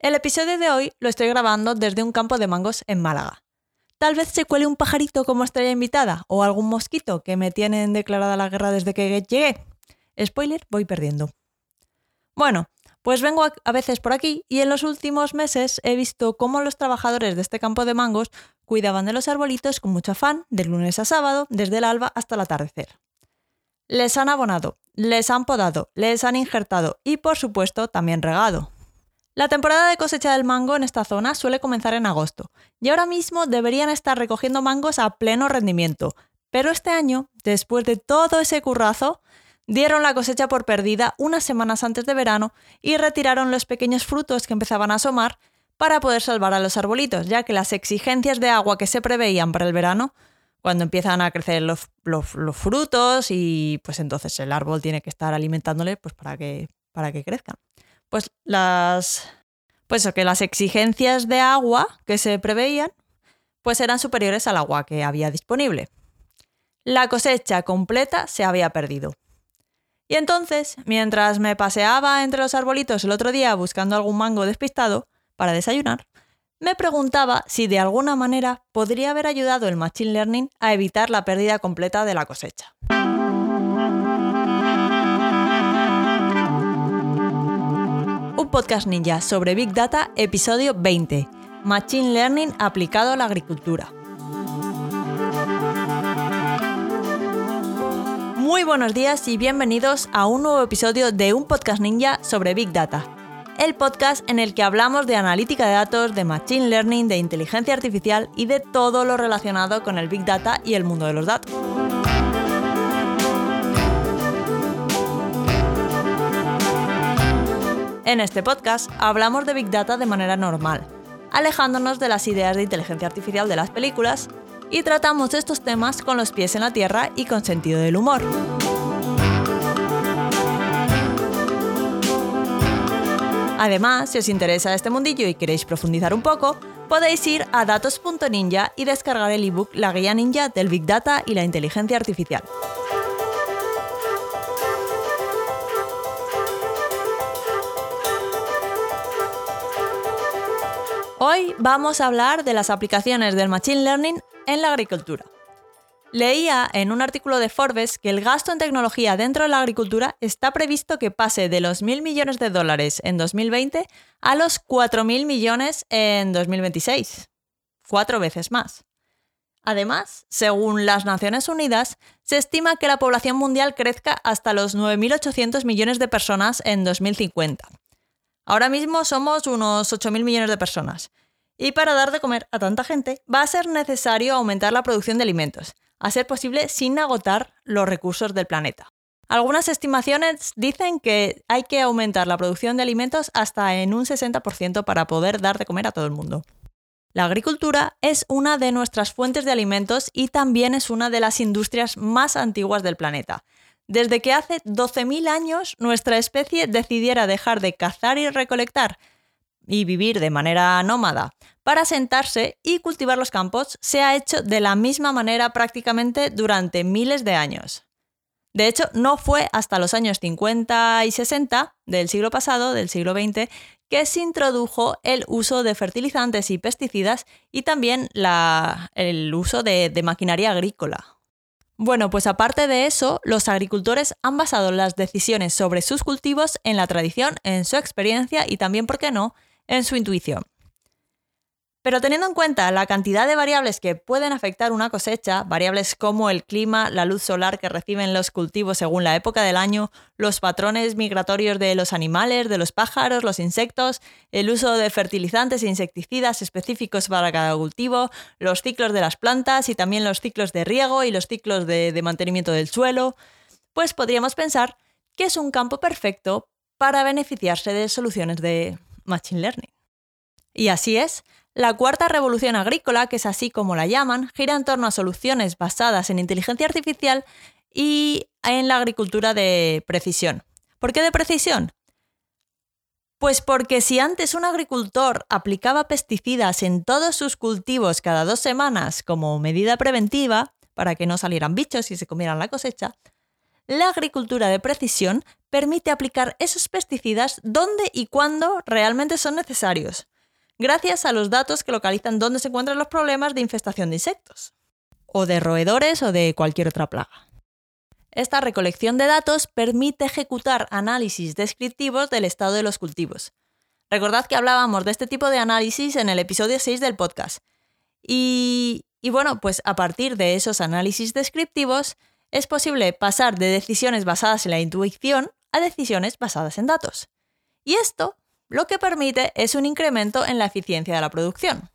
El episodio de hoy lo estoy grabando desde un campo de mangos en Málaga. Tal vez se cuele un pajarito como estrella invitada o algún mosquito que me tienen declarada la guerra desde que llegué. Spoiler, voy perdiendo. Bueno, pues vengo a veces por aquí y en los últimos meses he visto cómo los trabajadores de este campo de mangos cuidaban de los arbolitos con mucho afán, de lunes a sábado, desde el alba hasta el atardecer. Les han abonado, les han podado, les han injertado y por supuesto también regado. La temporada de cosecha del mango en esta zona suele comenzar en agosto, y ahora mismo deberían estar recogiendo mangos a pleno rendimiento, pero este año, después de todo ese currazo, dieron la cosecha por perdida unas semanas antes de verano y retiraron los pequeños frutos que empezaban a asomar para poder salvar a los arbolitos, ya que las exigencias de agua que se preveían para el verano, cuando empiezan a crecer los, frutos y pues entonces el árbol tiene que estar alimentándole pues para que, para que crezcan pues las pues que las exigencias de agua que se preveían pues eran superiores al agua que había disponible. La cosecha completa se había perdido. Y entonces, mientras me paseaba entre los arbolitos el otro día buscando algún mango despistado para desayunar, me preguntaba si de alguna manera podría haber ayudado el Machine Learning a evitar la pérdida completa de la cosecha. Podcast ninja sobre Big Data, episodio 20, Machine Learning aplicado a la agricultura. Muy buenos días y bienvenidos a un nuevo episodio de un podcast ninja sobre Big Data, el podcast en el que hablamos de analítica de datos, de Machine Learning, de inteligencia artificial y de todo lo relacionado con el Big Data y el mundo de los datos. En este podcast hablamos de Big Data de manera normal, alejándonos de las ideas de inteligencia artificial de las películas y tratamos estos temas con los pies en la tierra y con sentido del humor. Además, si os interesa este mundillo y queréis profundizar un poco, podéis ir a datos.ninja y descargar el ebook La Guía Ninja del Big Data y la Inteligencia Artificial. Hoy vamos a hablar de las aplicaciones del Machine Learning en la agricultura. Leía en un artículo de Forbes que el gasto en tecnología dentro de la agricultura está previsto que pase de los mil millones de dólares en 2020 a los 4.000 millones en 2026. Cuatro veces más. Además, según las Naciones Unidas, se estima que la población mundial crezca hasta los 9.800 millones de personas en 2050 Ahora mismo somos unos 8.000 millones de personas. Y para dar de comer a tanta gente va a ser necesario aumentar la producción de alimentos, a ser posible sin agotar los recursos del planeta. Algunas estimaciones dicen que hay que aumentar la producción de alimentos hasta en un 60% para poder dar de comer a todo el mundo. La agricultura es una de nuestras fuentes de alimentos y también es una de las industrias más antiguas del planeta, desde que hace 12.000 años nuestra especie decidiera dejar de cazar y recolectar y vivir de manera nómada para sentarse y cultivar los campos, se ha hecho de la misma manera prácticamente durante miles de años. De hecho, no fue hasta los años 50 y 60 del siglo pasado, del siglo XX, que se introdujo el uso de fertilizantes y pesticidas y también el uso de maquinaria agrícola. Bueno, pues aparte de eso, los agricultores han basado las decisiones sobre sus cultivos en la tradición, en su experiencia y también, ¿por qué no?, en su intuición. Pero teniendo en cuenta la cantidad de variables que pueden afectar una cosecha, variables como el clima, la luz solar que reciben los cultivos según la época del año, los patrones migratorios de los animales, de los pájaros, los insectos, el uso de fertilizantes e insecticidas específicos para cada cultivo, los ciclos de las plantas y también los ciclos de riego y los ciclos de, de mantenimiento del suelo, pues podríamos pensar que es un campo perfecto para beneficiarse de soluciones de Machine Learning. Y así es, la cuarta revolución agrícola, que es así como la llaman, gira en torno a soluciones basadas en inteligencia artificial y en la agricultura de precisión. ¿Por qué de precisión? Pues porque si antes un agricultor aplicaba pesticidas en todos sus cultivos cada dos semanas como medida preventiva, para que no salieran bichos y se comieran la cosecha, la agricultura de precisión permite aplicar esos pesticidas donde y cuando realmente son necesarios, gracias a los datos que localizan dónde se encuentran los problemas de infestación de insectos, o de roedores o de cualquier otra plaga. Esta recolección de datos permite ejecutar análisis descriptivos del estado de los cultivos. Recordad que hablábamos de este tipo de análisis en el episodio 6 del podcast. Y, y bueno, pues a partir de esos análisis descriptivos es posible pasar de decisiones basadas en la intuición a decisiones basadas en datos. Y esto lo que permite es un incremento en la eficiencia de la producción.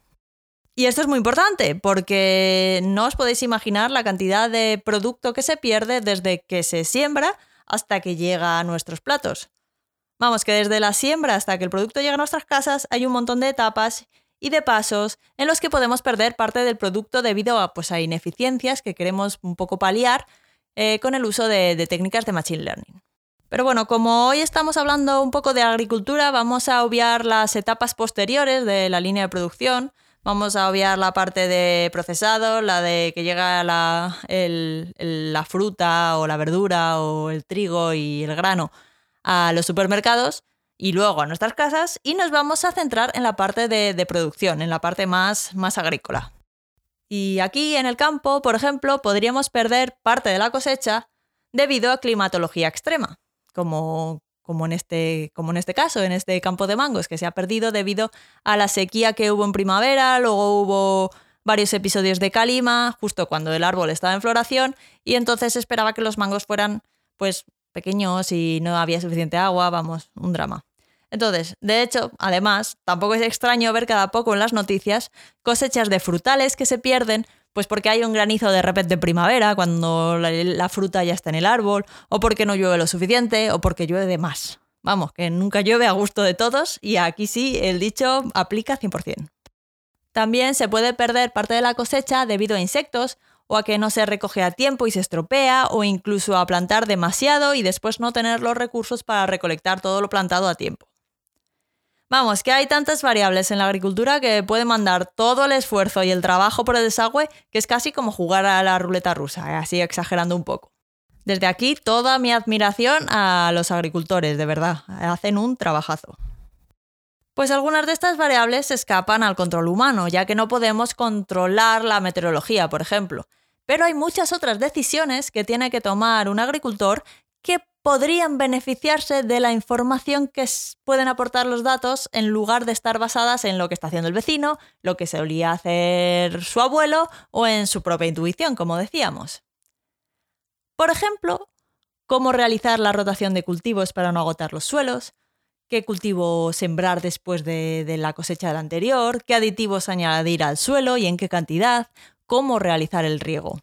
Y esto es muy importante porque no os podéis imaginar la cantidad de producto que se pierde desde que se siembra hasta que llega a nuestros platos. Vamos, que desde la siembra hasta que el producto llega a nuestras casas hay un montón de etapas y de pasos en los que podemos perder parte del producto debido a, pues, a ineficiencias que queremos un poco paliar eh, con el uso de técnicas de Machine Learning. Pero bueno, como hoy estamos hablando un poco de agricultura, vamos a obviar las etapas posteriores de la línea de producción. Vamos a obviar la parte de procesado, la de que llega la, fruta o la verdura o el trigo y el grano a los supermercados y luego a nuestras casas y nos vamos a centrar en la parte de, producción, en la parte más, más agrícola. Y aquí en el campo, por ejemplo, podríamos perder parte de la cosecha debido a climatología extrema como, como, en este, como en este caso, en este campo de mangos, que se ha perdido debido a la sequía que hubo en primavera, luego hubo varios episodios de calima, justo cuando el árbol estaba en floración, y entonces esperaba que los mangos fueran pues pequeños y no había suficiente agua, vamos, un drama. Entonces, de hecho, además, tampoco es extraño ver cada poco en las noticias cosechas de frutales que se pierden pues porque hay un granizo de repente de primavera, cuando la, fruta ya está en el árbol, o porque no llueve lo suficiente, o porque llueve de más. Vamos, que nunca llueve a gusto de todos y aquí sí el dicho aplica 100%. También se puede perder parte de la cosecha debido a insectos o a que no se recoge a tiempo y se estropea o incluso a plantar demasiado y después no tener los recursos para recolectar todo lo plantado a tiempo. Vamos, que hay tantas variables en la agricultura que puede mandar todo el esfuerzo y el trabajo por el desagüe que es casi como jugar a la ruleta rusa, eh, así exagerando un poco. Desde aquí toda mi admiración a los agricultores, de verdad, hacen un trabajazo. Pues algunas de estas variables escapan al control humano, ya que no podemos controlar la meteorología, por ejemplo. Pero hay muchas otras decisiones que tiene que tomar un agricultor que podrían beneficiarse de la información que pueden aportar los datos en lugar de estar basadas en lo que está haciendo el vecino, lo que solía hacer su abuelo o en su propia intuición, como decíamos. Por ejemplo, cómo realizar la rotación de cultivos para no agotar los suelos, qué cultivo sembrar después de, de la cosecha del anterior, qué aditivos añadir al suelo y en qué cantidad, cómo realizar el riego.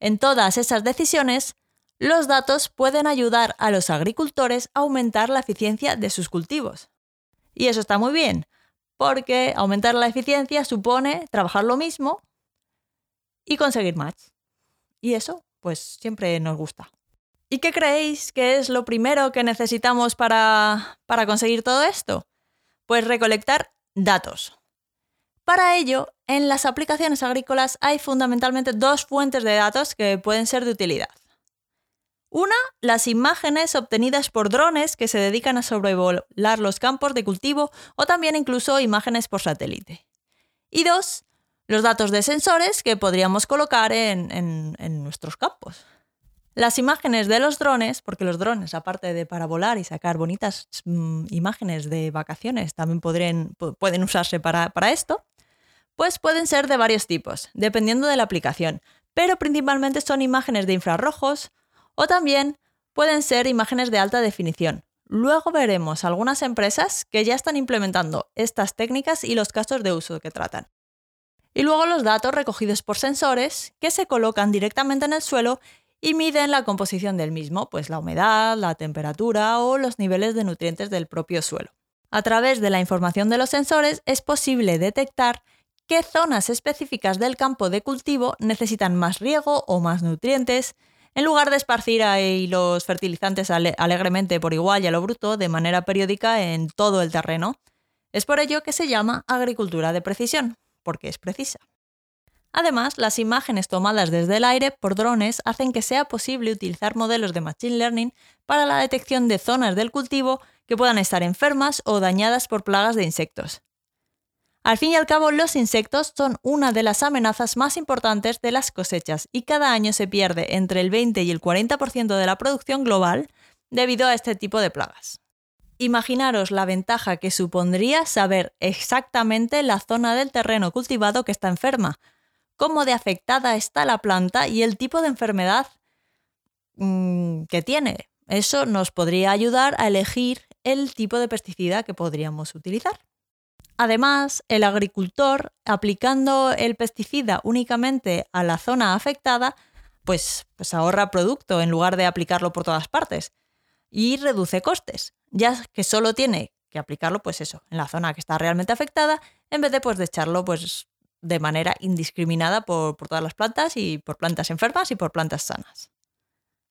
En todas esas decisiones, los datos pueden ayudar a los agricultores a aumentar la eficiencia de sus cultivos. Y eso está muy bien, porque aumentar la eficiencia supone trabajar lo mismo y conseguir más. Y eso, pues siempre nos gusta. ¿Y qué creéis que es lo primero que necesitamos para, para conseguir todo esto? Pues recolectar datos. Para ello, en las aplicaciones agrícolas hay fundamentalmente dos fuentes de datos que pueden ser de utilidad. Una, las imágenes obtenidas por drones que se dedican a sobrevolar los campos de cultivo o también incluso imágenes por satélite. Y dos, los datos de sensores que podríamos colocar en, nuestros campos. Las imágenes de los drones, porque los drones, aparte de para volar y sacar bonitas mm, imágenes de vacaciones, también pueden usarse para, para esto, pues pueden ser de varios tipos, dependiendo de la aplicación, pero principalmente son imágenes de infrarrojos, o también pueden ser imágenes de alta definición. Luego veremos algunas empresas que ya están implementando estas técnicas y los casos de uso que tratan. Y luego los datos recogidos por sensores que se colocan directamente en el suelo y miden la composición del mismo, pues la humedad, la temperatura o los niveles de nutrientes del propio suelo. A través de la información de los sensores es posible detectar qué zonas específicas del campo de cultivo necesitan más riego o más nutrientes, en lugar de esparcir ahí los fertilizantes alegremente por igual y a lo bruto de manera periódica en todo el terreno. Es por ello que se llama agricultura de precisión, porque es precisa. Además, las imágenes tomadas desde el aire por drones hacen que sea posible utilizar modelos de Machine Learning para la detección de zonas del cultivo que puedan estar enfermas o dañadas por plagas de insectos. Al fin y al cabo, los insectos son una de las amenazas más importantes de las cosechas y cada año se pierde entre el 20 y el 40% de la producción global debido a este tipo de plagas. Imaginaros la ventaja que supondría saber exactamente la zona del terreno cultivado que está enferma, cómo de afectada está la planta y el tipo de enfermedad mm, que tiene. Eso nos podría ayudar a elegir el tipo de pesticida que podríamos utilizar. Además, el agricultor, aplicando el pesticida únicamente a la zona afectada, pues, pues ahorra producto en lugar de aplicarlo por todas partes y reduce costes, ya que solo tiene que aplicarlo, pues eso, en la zona que está realmente afectada, en vez de pues de echarlo pues de manera indiscriminada por, todas las plantas y por plantas enfermas y por plantas sanas.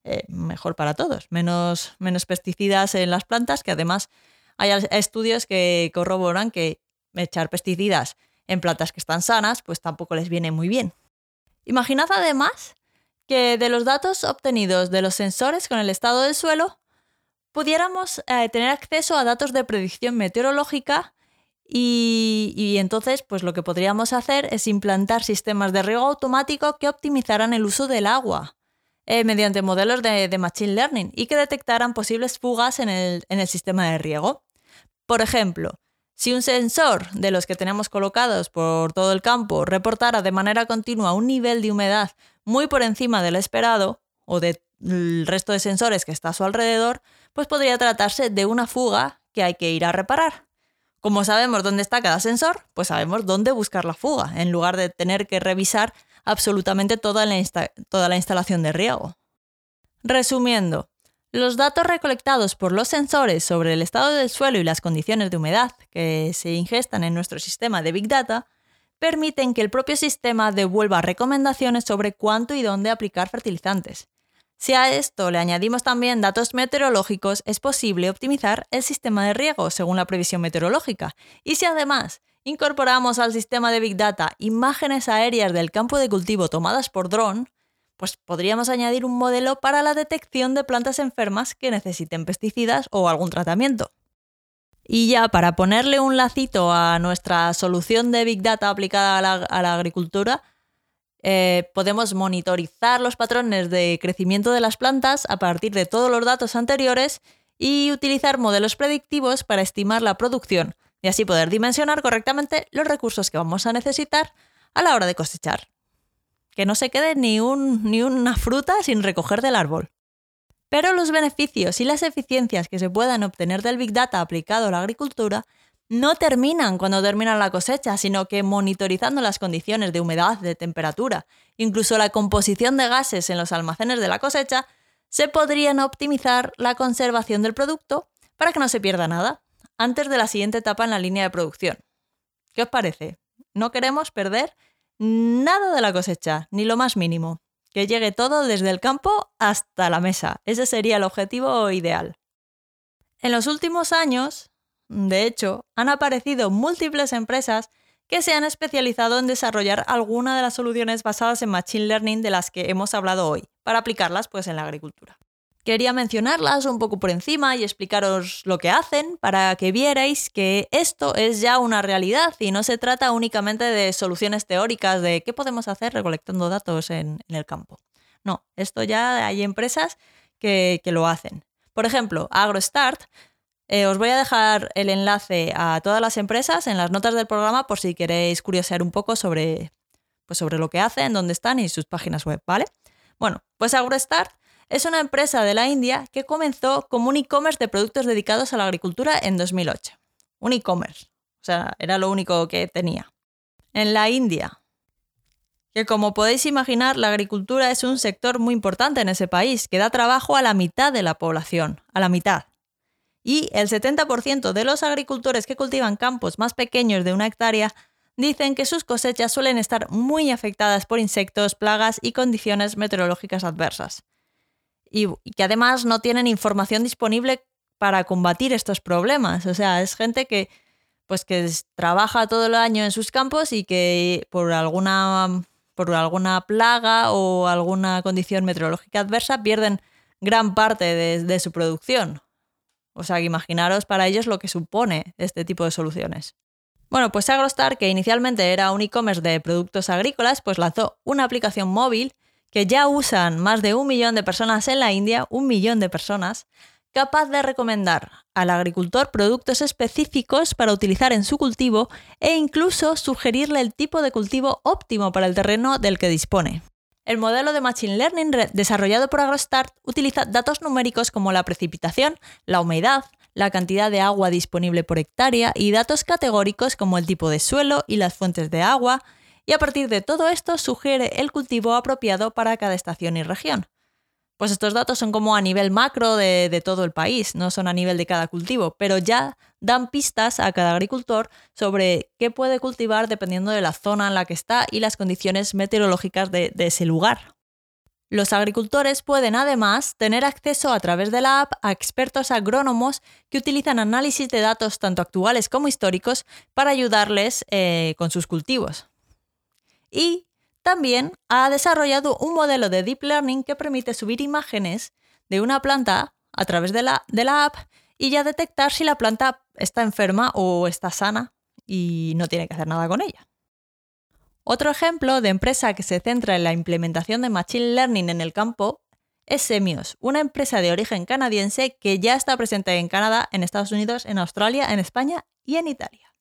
Eh, mejor para todos, menos, menos pesticidas en las plantas, que además hay estudios que corroboran que echar pesticidas en plantas que están sanas, pues tampoco les viene muy bien. Imaginad además que de los datos obtenidos de los sensores con el estado del suelo, pudiéramos eh, tener acceso a datos de predicción meteorológica y, entonces, pues lo que podríamos hacer es implantar sistemas de riego automático que optimizaran el uso del agua eh, mediante modelos de, Machine Learning y que detectaran posibles fugas en el, en el sistema de riego. Por ejemplo, si un sensor de los que tenemos colocados por todo el campo reportara de manera continua un nivel de humedad muy por encima del esperado o del resto de sensores que está a su alrededor, pues podría tratarse de una fuga que hay que ir a reparar. Como sabemos dónde está cada sensor, pues sabemos dónde buscar la fuga, en lugar de tener que revisar absolutamente toda la, toda la instalación de riego. Resumiendo, los datos recolectados por los sensores sobre el estado del suelo y las condiciones de humedad que se ingestan en nuestro sistema de Big Data permiten que el propio sistema devuelva recomendaciones sobre cuánto y dónde aplicar fertilizantes, si a esto le añadimos también datos meteorológicos, es posible optimizar el sistema de riego según la previsión meteorológica. Y si además incorporamos al sistema de Big Data imágenes aéreas del campo de cultivo tomadas por dron, pues podríamos añadir un modelo para la detección de plantas enfermas que necesiten pesticidas o algún tratamiento. Y ya para ponerle un lacito a nuestra solución de Big Data aplicada a la, agricultura, eh, podemos monitorizar los patrones de crecimiento de las plantas a partir de todos los datos anteriores y utilizar modelos predictivos para estimar la producción y así poder dimensionar correctamente los recursos que vamos a necesitar a la hora de cosechar. Que no se quede ni, ni una fruta sin recoger del árbol. Pero los beneficios y las eficiencias que se puedan obtener del Big Data aplicado a la agricultura no terminan cuando termina la cosecha, sino que monitorizando las condiciones de humedad, de temperatura, incluso la composición de gases en los almacenes de la cosecha, se podrían optimizar la conservación del producto para que no se pierda nada antes de la siguiente etapa en la línea de producción. ¿Qué os parece? No queremos perder nada de la cosecha, ni lo más mínimo. Que llegue todo desde el campo hasta la mesa. Ese sería el objetivo ideal. En los últimos años, de hecho, han aparecido múltiples empresas que se han especializado en desarrollar alguna de las soluciones basadas en Machine Learning de las que hemos hablado hoy, para aplicarlas pues, en la agricultura. Quería mencionarlas un poco por encima y explicaros lo que hacen para que vierais que esto es ya una realidad y no se trata únicamente de soluciones teóricas de qué podemos hacer recolectando datos en, el campo. No, esto ya hay empresas que, lo hacen. Por ejemplo, AgroStart eh, os voy a dejar el enlace a todas las empresas en las notas del programa por si queréis curiosear un poco sobre, pues sobre lo que hacen, dónde están y sus páginas web, ¿vale? Bueno, pues AgroStart es una empresa de la India que comenzó como un e-commerce de productos dedicados a la agricultura en 2008. Un e-commerce. O sea, era lo único que tenía. En la India. Que como podéis imaginar, la agricultura es un sector muy importante en ese país, que da trabajo a la mitad de la población. A la mitad y el 70% de los agricultores que cultivan campos más pequeños de una hectárea dicen que sus cosechas suelen estar muy afectadas por insectos, plagas y condiciones meteorológicas adversas. Y, que además no tienen información disponible para combatir estos problemas. O sea, es gente que, pues, que trabaja todo el año en sus campos y que por alguna por alguna plaga o alguna condición meteorológica adversa, pierden gran parte de, su producción. O sea, que imaginaros para ellos lo que supone este tipo de soluciones. Bueno, pues Agrostar, que inicialmente era un e-commerce de productos agrícolas, pues lanzó una aplicación móvil que ya usan más de un millón de personas en la India, un millón de personas, capaz de recomendar al agricultor productos específicos para utilizar en su cultivo e incluso sugerirle el tipo de cultivo óptimo para el terreno del que dispone. El modelo de Machine Learning desarrollado por AgroStart utiliza datos numéricos como la precipitación, la humedad, la cantidad de agua disponible por hectárea y datos categóricos como el tipo de suelo y las fuentes de agua, y a partir de todo esto sugiere el cultivo apropiado para cada estación y región. Pues estos datos son como a nivel macro de, todo el país, no son a nivel de cada cultivo, pero ya dan pistas a cada agricultor sobre qué puede cultivar dependiendo de la zona en la que está y las condiciones meteorológicas de, ese lugar. Los agricultores pueden además tener acceso a través de la app a expertos agrónomos que utilizan análisis de datos tanto actuales como históricos para ayudarles eh, con sus cultivos. Y también ha desarrollado un modelo de Deep Learning que permite subir imágenes de una planta a través de la, de la app y ya detectar si la planta está enferma o está sana y no tiene que hacer nada con ella. Otro ejemplo de empresa que se centra en la implementación de Machine Learning en el campo es Semios, una empresa de origen canadiense que ya está presente en Canadá, en Estados Unidos, en Australia, en España y en Italia.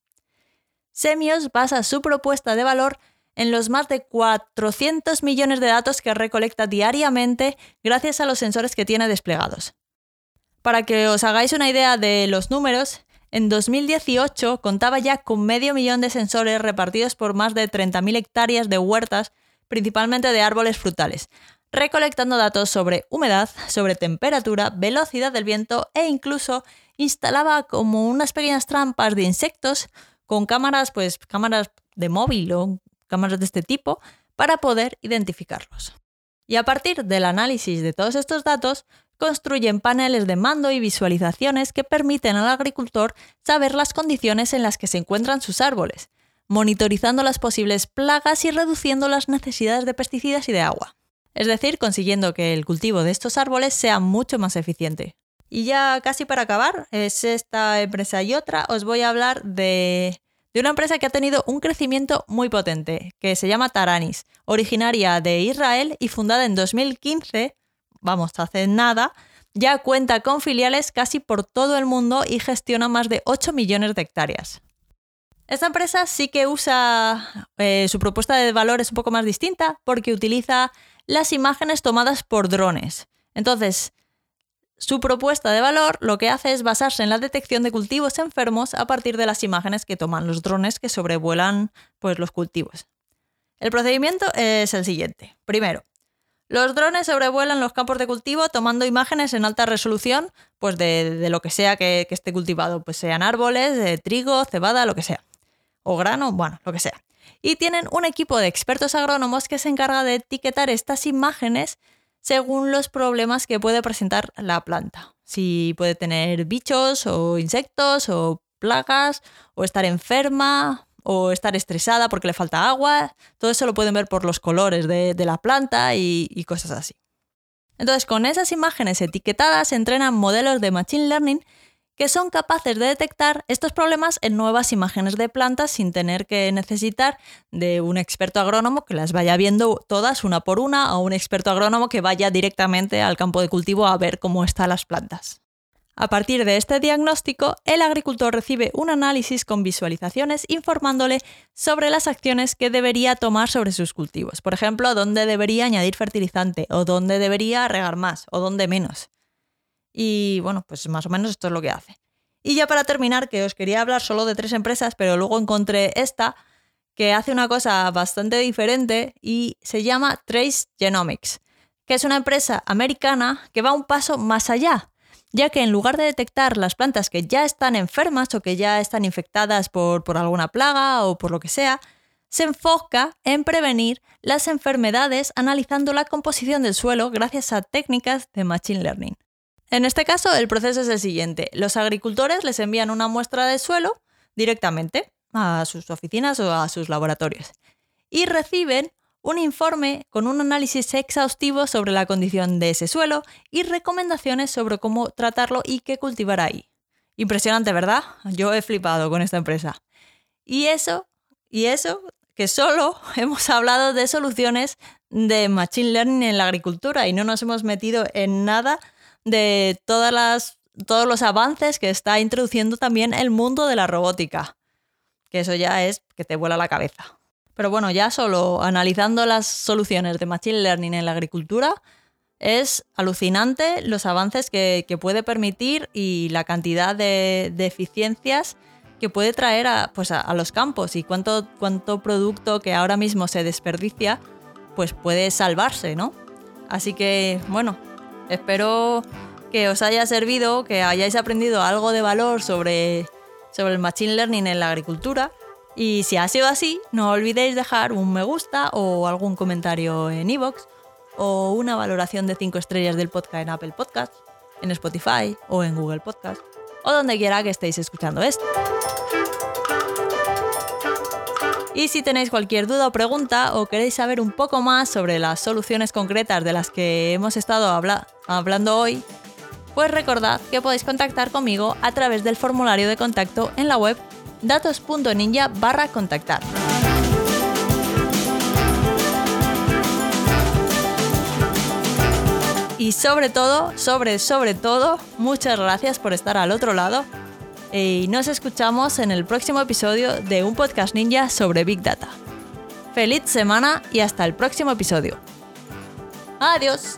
Semios basa su propuesta de valor en los más de 400 millones de datos que recolecta diariamente gracias a los sensores que tiene desplegados. Para que os hagáis una idea de los números, en 2018 contaba ya con medio millón de sensores repartidos por más de 30.000 hectáreas de huertas, principalmente de árboles frutales, recolectando datos sobre humedad, sobre temperatura, velocidad del viento e incluso instalaba como unas pequeñas trampas de insectos con cámaras, pues cámaras de móvil o cámaras de este tipo para poder identificarlos. Y a partir del análisis de todos estos datos, construyen paneles de mando y visualizaciones que permiten al agricultor saber las condiciones en las que se encuentran sus árboles, monitorizando las posibles plagas y reduciendo las necesidades de pesticidas y de agua. Es decir, consiguiendo que el cultivo de estos árboles sea mucho más eficiente. Y ya casi para acabar, es esta empresa y otra, os voy a hablar de de una empresa que ha tenido un crecimiento muy potente, que se llama Taranis, originaria de Israel y fundada en 2015, vamos, hace nada, ya cuenta con filiales casi por todo el mundo y gestiona más de 8 millones de hectáreas. Esta empresa sí que usa, eh, su propuesta de valor es un poco más distinta porque utiliza las imágenes tomadas por drones. Entonces, su propuesta de valor lo que hace es basarse en la detección de cultivos enfermos a partir de las imágenes que toman los drones que sobrevuelan pues, los cultivos. El procedimiento es el siguiente. Primero, los drones sobrevuelan los campos de cultivo tomando imágenes en alta resolución pues de, lo que sea que, esté cultivado, pues sean árboles, de trigo, cebada, lo que sea. O grano, bueno, lo que sea. Y tienen un equipo de expertos agrónomos que se encarga de etiquetar estas imágenes según los problemas que puede presentar la planta. Si puede tener bichos o insectos o plagas o estar enferma o estar estresada porque le falta agua. Todo eso lo pueden ver por los colores de, la planta y, y cosas así. Entonces, con esas imágenes etiquetadas se entrenan modelos de Machine Learning que son capaces de detectar estos problemas en nuevas imágenes de plantas sin tener que necesitar de un experto agrónomo que las vaya viendo todas una por una o un experto agrónomo que vaya directamente al campo de cultivo a ver cómo están las plantas. A partir de este diagnóstico, el agricultor recibe un análisis con visualizaciones informándole sobre las acciones que debería tomar sobre sus cultivos. Por ejemplo, dónde debería añadir fertilizante, o dónde debería regar más, o dónde menos. Y bueno, pues más o menos esto es lo que hace. Y ya para terminar, que os quería hablar solo de tres empresas, pero luego encontré esta que hace una cosa bastante diferente y se llama Trace Genomics, que es una empresa americana que va un paso más allá, ya que en lugar de detectar las plantas que ya están enfermas o que ya están infectadas por, por alguna plaga o por lo que sea, se enfoca en prevenir las enfermedades analizando la composición del suelo gracias a técnicas de Machine Learning. En este caso, el proceso es el siguiente. Los agricultores les envían una muestra de suelo directamente a sus oficinas o a sus laboratorios y reciben un informe con un análisis exhaustivo sobre la condición de ese suelo y recomendaciones sobre cómo tratarlo y qué cultivar ahí. Impresionante, ¿verdad? Yo he flipado con esta empresa. Y eso, y eso, que solo hemos hablado de soluciones de Machine Learning en la agricultura y no nos hemos metido en nada de todas las, todos los avances que está introduciendo también el mundo de la robótica. Que eso ya es que te vuela la cabeza. Pero bueno, ya solo analizando las soluciones de Machine Learning en la agricultura, es alucinante los avances que, puede permitir y la cantidad de, eficiencias que puede traer a, pues a, los campos y cuánto, cuánto producto que ahora mismo se desperdicia pues puede salvarse, ¿no? Así que, bueno, espero que os haya servido, que hayáis aprendido algo de valor sobre, sobre el Machine Learning en la agricultura y si ha sido así, no olvidéis dejar un me gusta o algún comentario en iVoox o una valoración de 5 estrellas del podcast en Apple Podcast, en Spotify o en Google Podcast o donde quiera que estéis escuchando esto. Y si tenéis cualquier duda o pregunta o queréis saber un poco más sobre las soluciones concretas de las que hemos estado hablando hoy, pues recordad que podéis contactar conmigo a través del formulario de contacto en la web datos.ninja barra contactar. Y sobre todo, sobre, sobre todo, muchas gracias por estar al otro lado. Y nos escuchamos en el próximo episodio de un podcast ninja sobre Big Data. Feliz semana y hasta el próximo episodio. Adiós.